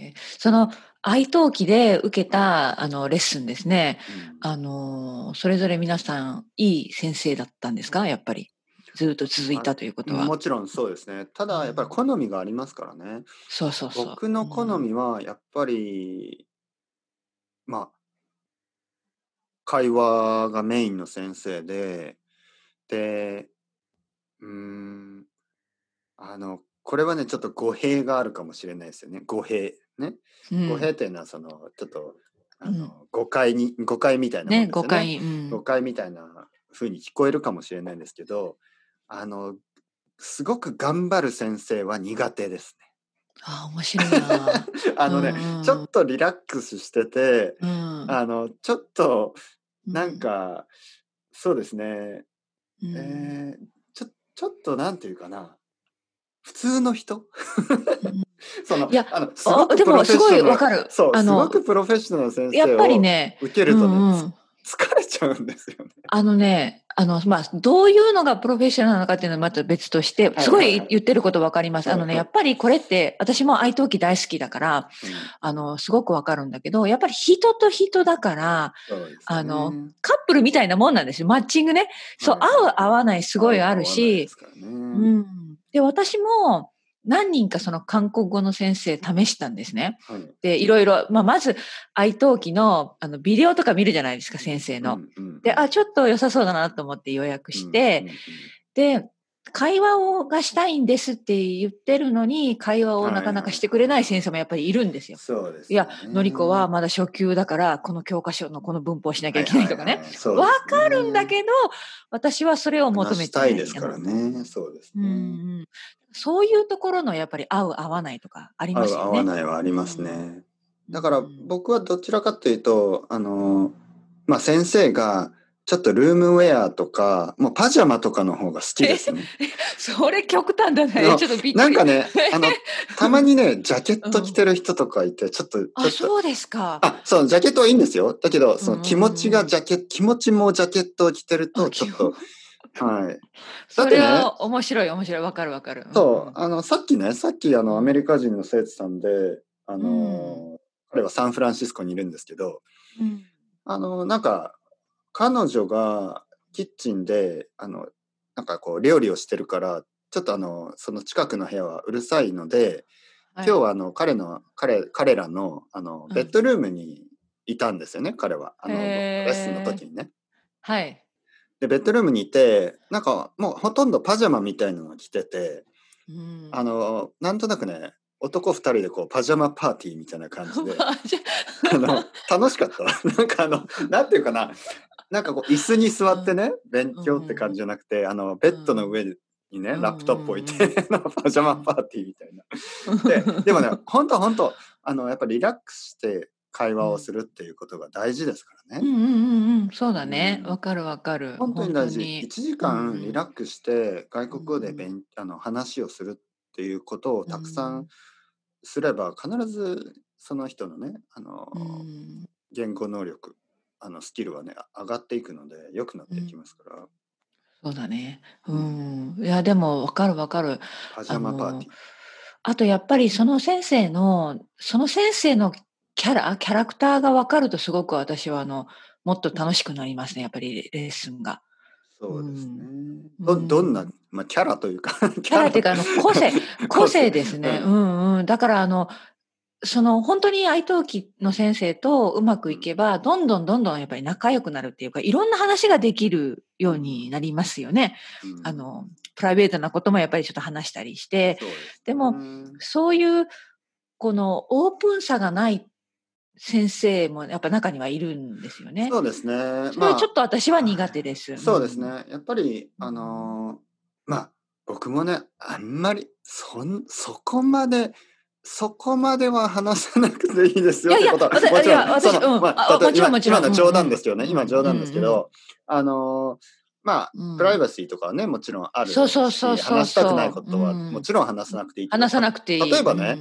えー、その愛登記で受けたあのレッスンですね、うん、あのそれぞれ皆さんいい先生だったんですか？やっぱり。ずっと続いたということは。もちろんそうですね。ただやっぱり好みがありますからね、うん、そうそうそう。僕の好みはやっぱり、うん、まあ会話がメインの先生ででうんあのこれはねちょっと語弊があるかもしれないですよね。語弊ね、うん、語弊というのはそのちょっとあの、うん、誤解に誤解みたいなね、ね、誤解、うん、誤解みたいなふうに聞こえるかもしれないんですけどあのすごく頑張る先生は苦手ですね。あ面白いな。あのね、うん、ちょっとリラックスしてて、うん、あのちょっとなんか、うん、そうですね、うん、えー、ちょちょっとなんていうかな普通の人？そのいやあのでもすごいわかる。そうすごくプロフェッショナル先生やっぱりね受けるとね、うんうん、疲れちゃうんですよね。あのね、あの、まあ、どういうのがプロフェッショナルなのかっていうのはまた別として、すごい言ってることわかります。あのね、やっぱりこれって、私も愛登記大好きだから、あの、すごくわかるんだけど、やっぱり人と人だから、あの、カップルみたいなもんなんですよ。マッチングね。そう、合う合わないすごいあるし、うん。で、私も、何人かその韓国語の先生試したんですね。はい、で、いろいろ、まあ、まず、愛登記の、あの、ビデオとか見るじゃないですか、先生の。で、あ、ちょっと良さそうだなと思って予約して、で、会話をがしたいんですって言ってるのに、会話をなかなかしてくれない先生もやっぱりいるんですよ。そうです、ね、いや、のりこはまだ初級だから、この教科書のこの文法をしなきゃいけないとかね。わ、はいはい、かるんだけど、私はそれを求めてない。ですからね。そうですね。うんそういうところのやっぱり合う合わないとかありますよね。合う合わないはありますね。だから僕はどちらかというと、あの、まあ先生がちょっとルームウェアとか、もうパジャマとかの方が好きですね。それ極端だね。ちょっとびっくり。なんかね、あの、たまにね、ジャケット着てる人とかいて、ちょっと、ちょっと。あ、そうですか。あ、そう、ジャケットはいいんですよ。だけど、その気持ちがジャケット、気持ちもジャケットを着てると、ちょっと、はい。それは面白い、面白い。わかるわかる。そう。あの、さっきね、さっきあの、アメリカ人の生徒さんで、あの、うん、彼はサンフランシスコにいるんですけど、うん、あの、なんか、彼女がキッチンで、あの、なんかこう、料理をしてるから、ちょっとあの、その近くの部屋はうるさいので、はい、今日はあの、彼の、彼、彼らの、あの、ベッドルームにいたんですよね、うん、彼は。あの、レッスンの時にね。はい。で、ベッドルームにいて、なんかもうほとんどパジャマみたいなのを着てて、うん、あの、なんとなくね、男二人でこうパジャマパーティーみたいな感じで、あの、楽しかった。なんかあの、なんていうかな、なんかこう椅子に座ってね、勉強って感じじゃなくて、あの、ベッドの上にね、ラップトップ置いて、パジャマパーティーみたいな。で、でもね、本当本当あの、やっぱりリラックスして会話をするっていうことが大事ですからね。うんうんうんうん、そうだね。わ、うん、かるわかる。本当に大事。1時間リラックスして外国語で勉、あの話をするっていうことをたくさんすれば、必ずその人のね、あの、言語能力、あのスキルはね、上がっていくので、良くなっていきますから。そうだね。うん。いや、でも、わかるわかる。パジャマパーティー。あと、やっぱりその先生の、その先生のキャラ、キャラクターが分かるとすごく私はあの、もっと楽しくなりますね、やっぱりレッスンが。そうですね。ど、どんな、まあ、キャラというか キャラっていうか、あの、個性、個性。ですね。うん。うん。だから、あの、その、本当に愛登記の先生とうまくいけば、どんどんどんどんやっぱり仲良くなるっていうか、いろんな話ができるようになりますよね。うん、あの、プライベートなこともやっぱりちょっと話したりして、ででも、そういう、このオープンさがない先生もやっぱ中にはいるんですよね。そうですね。まあ、ちょっと私は苦手です。そうですね。やっぱり、あのー、まあ、僕もね、あんまり、そん、そこまで、そこまでは話さなくていいですよってことは。もちろん、私、うん、まあ、もちろん、もちろん。今の冗談ですよね。今冗談ですけど、あのー、まあ、プライバシーとかはね、もちろんあるし。そうそうそう話したくないことは、もちろん話さなくていい。話さなくていい。例えばね、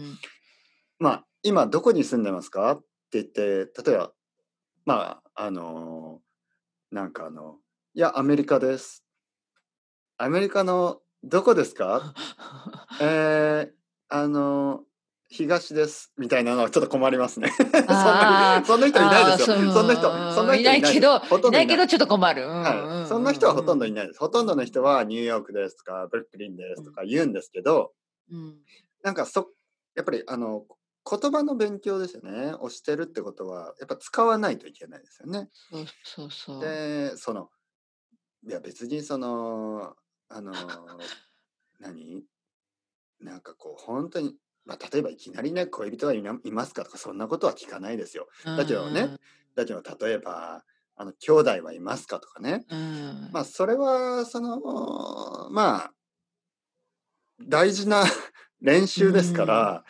まあ、今どこに住んでますか？って言って、例えば、まあ、あのー、なんかあの、いや、アメリカです。アメリカのどこですかえー、あの東ですみたいなのはちょっと困りますね。そんなそんな人いないですよ。そんな人、そんな人いないけどいないけどちょっと困る。はい。そんな人はほとんどいないです。ほとんどの人はニューヨークですとか、ブルックリンですとか言うんですけど、うん、なんかそ、やっぱりあの、言葉の勉強ですよね。をしてるってことは、やっぱ使わないといけないですよね。そうそうそう。で、その、いや別にその、あの、何？なんかこう、本当に、まあ、例えばいきなりね、恋人はいますかとか、そんなことは聞かないですよ。だけどね、だけど例えば、あの、兄弟はいますかとかね。まあ、それは、その、まあ、大事な 練習ですから、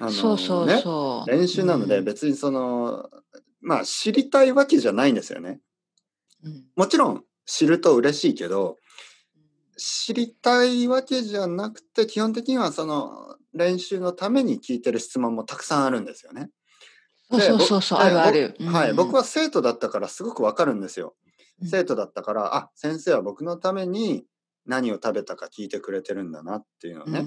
あの、そうそうそう、ね、練習なので、別にその、まあ、知りたいわけじゃないんですよね。もちろん、知ると嬉しいけど、知りたいわけじゃなくて、基本的にはその練習のために聞いてる質問もたくさんあるんですよね。そうそうそう、あるある。はい、僕は生徒だったからすごくわかるんですよ。生徒だったから、あ、先生は僕のために何を食べたか聞いてくれてるんだなっていうのね。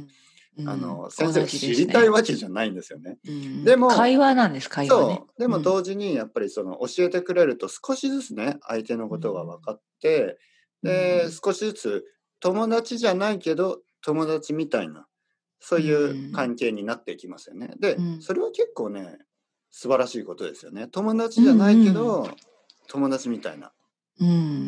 うん、あの、先生が知りたいわけじゃないんですよね。でも、会話なんです、会話、ね、そう。でも同時にやっぱりその教えてくれると少しずつね、相手のことが分かって、で、少しずつ友達じゃないけど友達みたいなそういう関係になっていきますよね。で、それは結構ね素晴らしいことですよね。友達じゃないけど、友達みたいな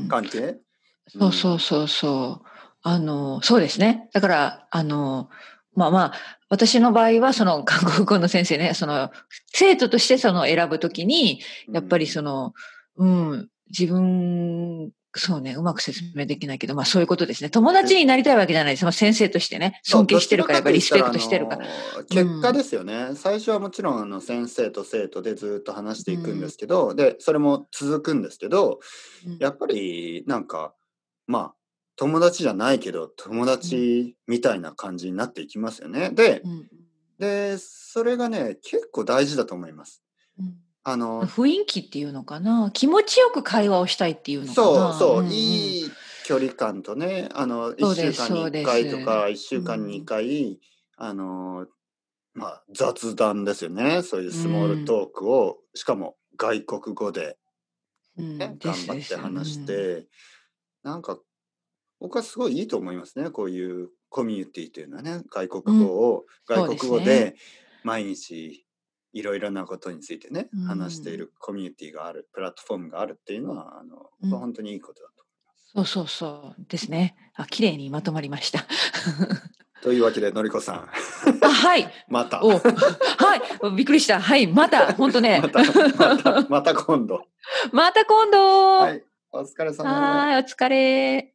関係、そうそうそうそう。あの、そうですね。だから、あの、まあまあ、私の場合は、その、韓国語の先生ね、その、生徒としてその選ぶときに、やっぱりその、うん、自分そうね、うまく説明できないけど、まあそういうことですね。友達になりたいわけじゃないです。まあ先生としてね、尊敬してるから、やっぱりリスペクトしてるから。結果ですよね。うん、最初はもちろんあの先生と生徒でずっと話していくんですけど、うん、で、それも続くんですけど、やっぱりなんか、まあ、友達じゃないけど、友達みたいな感じになっていきますよね。で、で、それがね、結構大事だと思います。あの雰囲気っていうのかな？気持ちよく会話をしたいっていうのかな？そうそう、うんうん、いい距離感とねあの1週間に1回とか1週間に2回、うん、あのまあ雑談ですよね。そういうスモールトークを、うん、しかも外国語でね、うん、頑張って話して、うん、なんか僕はすごいいいと思いますねこういうコミュニティというのはね外国語を、外国語で毎日いろいろなことについてね、話しているコミュニティがある、プラットフォームがあるっていうのは、あの、うん、本当にいいことだと思います。そうそうそうですね。あ、綺麗にまとまりました。というわけで、のりこさん。あ、はい。また。はい。びっくりした。はい。また、本当ね。また、また、また今度。また今度。はい。お疲れ様はい、お疲れ。